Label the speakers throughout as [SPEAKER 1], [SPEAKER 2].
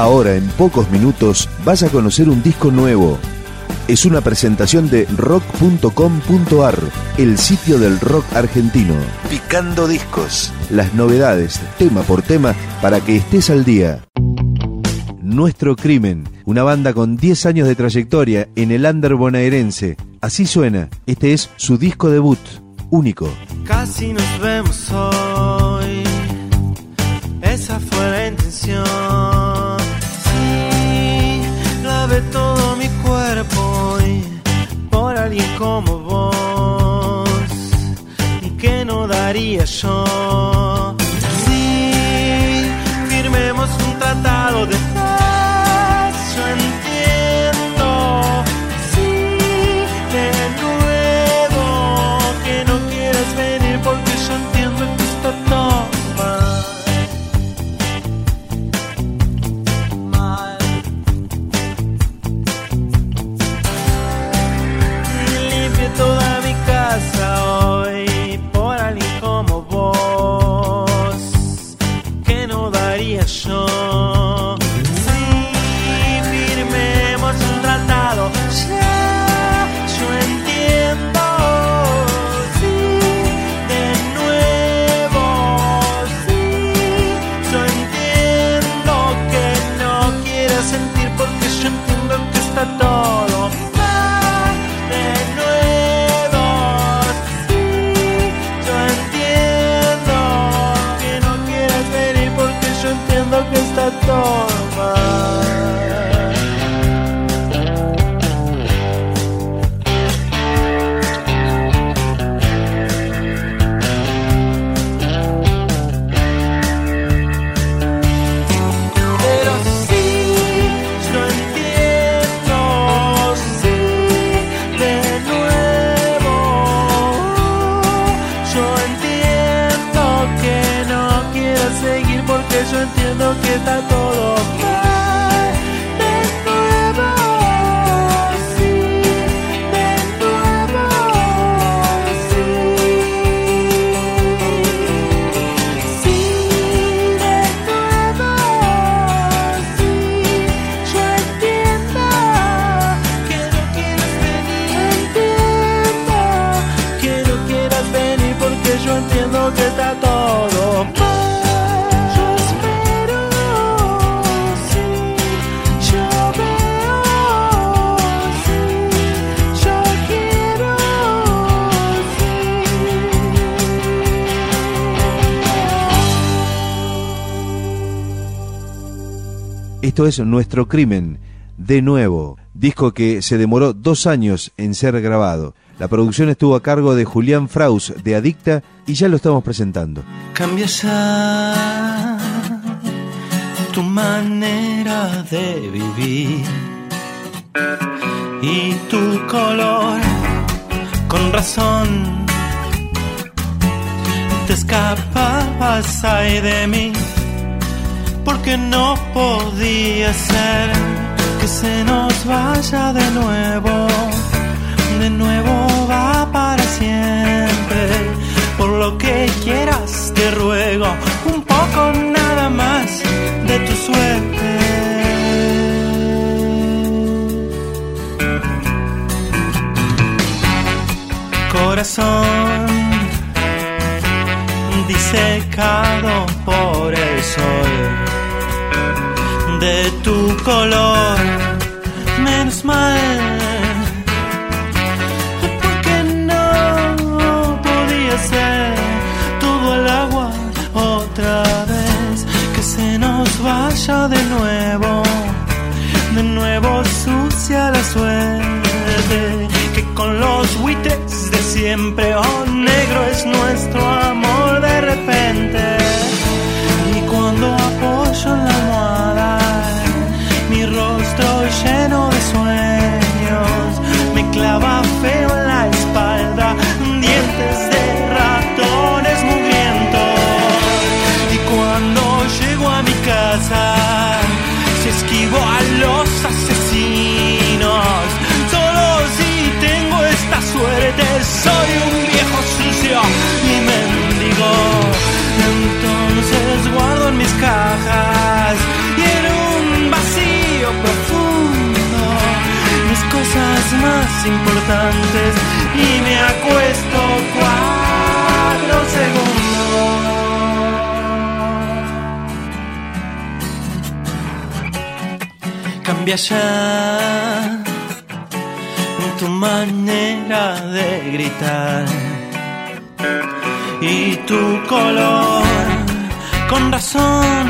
[SPEAKER 1] Ahora, en pocos minutos, vas a conocer un disco nuevo. Es una presentación de rock.com.ar, el sitio del rock argentino. Picando discos. Las novedades, tema por tema, para que estés al día. Nuestro Crimen, una banda con 10 años de trayectoria en el under bonaerense. Así suena, este es su disco debut, único.
[SPEAKER 2] Casi nos vemos hoy, esa fue la intención. Como vos, y que no daría yo.
[SPEAKER 1] Esto es Nuestro Crimen, de nuevo, disco que se demoró dos años en ser grabado. La producción estuvo a cargo de Julián Fraus de Adicta y ya lo estamos presentando.
[SPEAKER 2] Cambia ya tu manera de vivir y tu color. Con razón te escapabas ahí de mí porque no podía ser que se nos vaya de nuevo. De nuevo va para siempre. Por lo que quieras te ruego un poco nada más de tu suerte. Corazón disecado por el sol de tu color, menos mal. Porque no podía ser todo el agua otra vez. Que se nos vaya de nuevo, de nuevo sucia la suerte. Que con los buitres de siempre oh negro es nuestro amor clava feo importantes y me acuesto cuatro segundos. Cambia ya tu manera de gritar y tu color con razón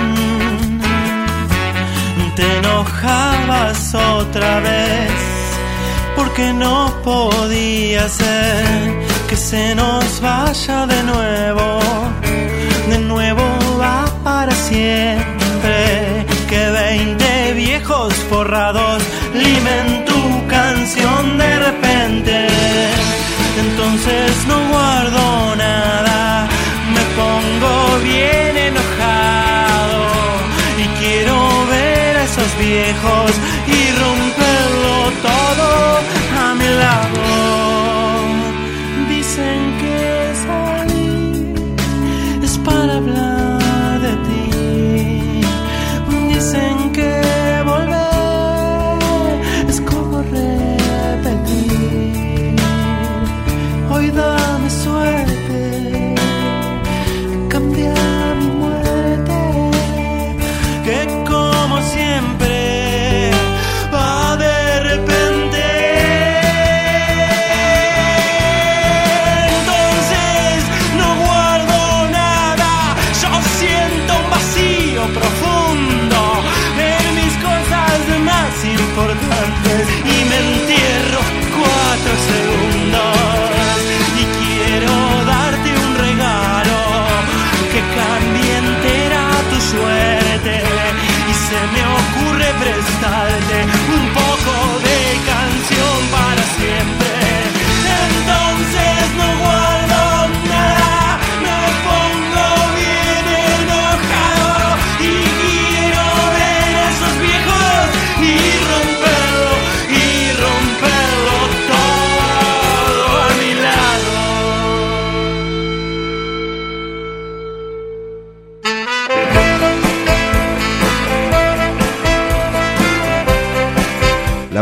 [SPEAKER 2] te enojabas otra vez porque no podía ser que se nos vaya de nuevo, de nuevo va para siempre, que veinte viejos forrados limen tu canción de repente, entonces no guardo nada, me pongo bien enojado. Y quiero ver esos viejos todo a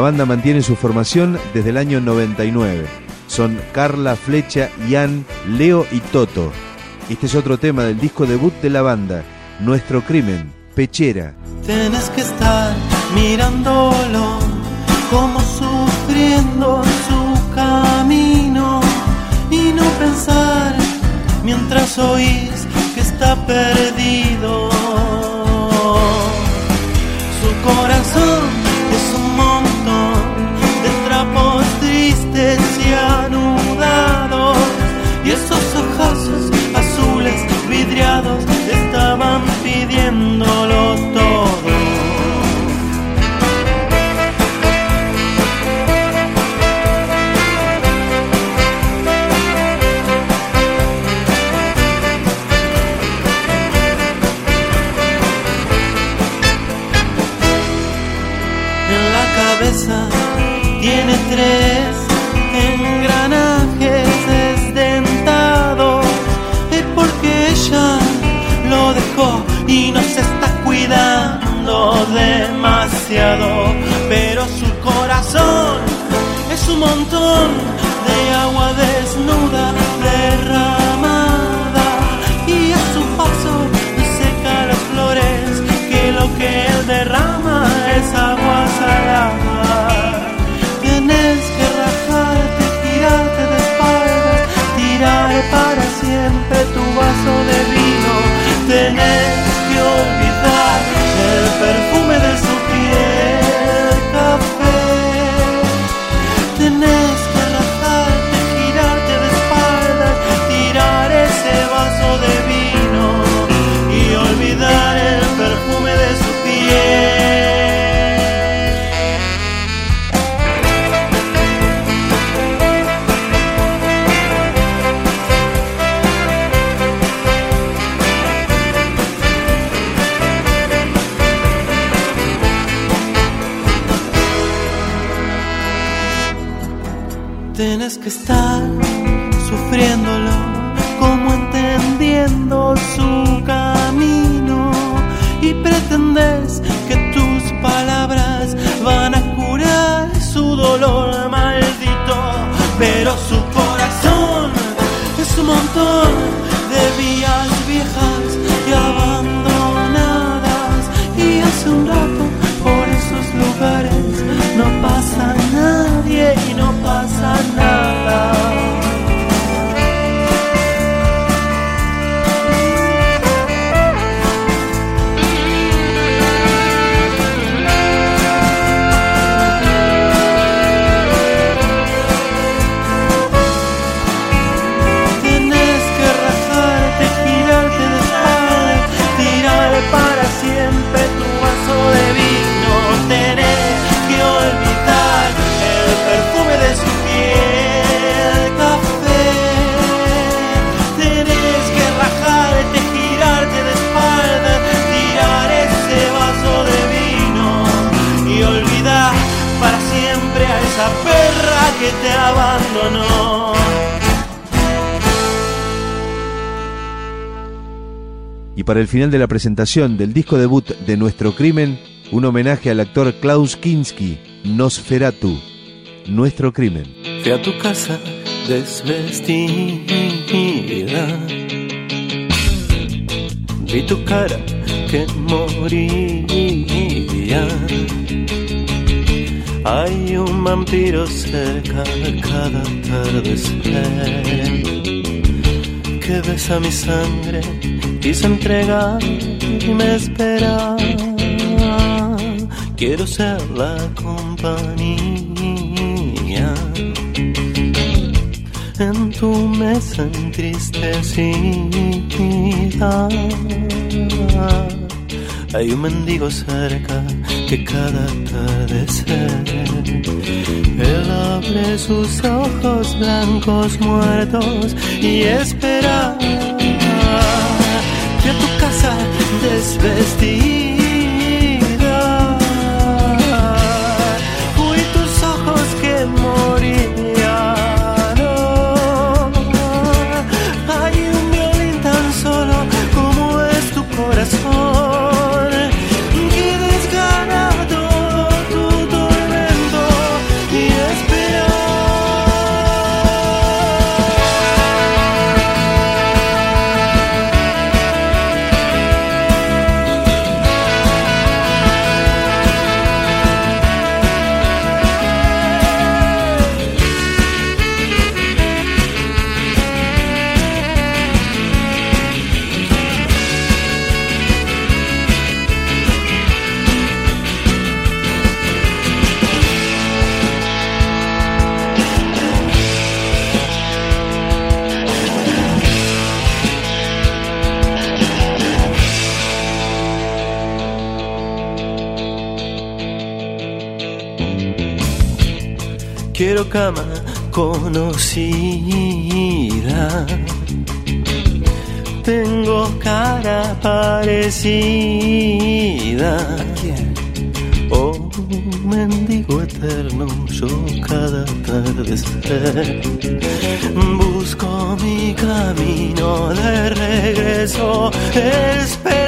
[SPEAKER 1] banda mantiene su formación desde el año 99. Son Carla, Flecha, Ian, Leo y Toto. Este es otro tema del disco debut de la banda, Nuestro Crimen, Pechera.
[SPEAKER 2] Tienes que estar mirándolo como sufriendo su camino y no pensar mientras oís que está perdido. Su corazón demasiado. Pero su corazón es un montón Tienes que estar sufriéndolo, esa perra que te abandonó. Y
[SPEAKER 1] para el final de la presentación del disco debut de Nuestro Crimen, un homenaje al actor Klaus Kinski, Nosferatu, Nuestro Crimen.
[SPEAKER 2] Fui a tu casa desvestida, vi tu cara que moría hay un vampiro cerca de cada atardecer que besa mi sangre y se entrega y me espera. Quiero ser la compañía en tu mesa entristecida. Hay un mendigo cerca que cada atardecer él abre sus ojos blancos muertos y espera. Que tu casa desvestida cama conocida. Tengo cara parecida. Oh, mendigo eterno, yo cada atardecer busco mi camino de regreso. Espérame.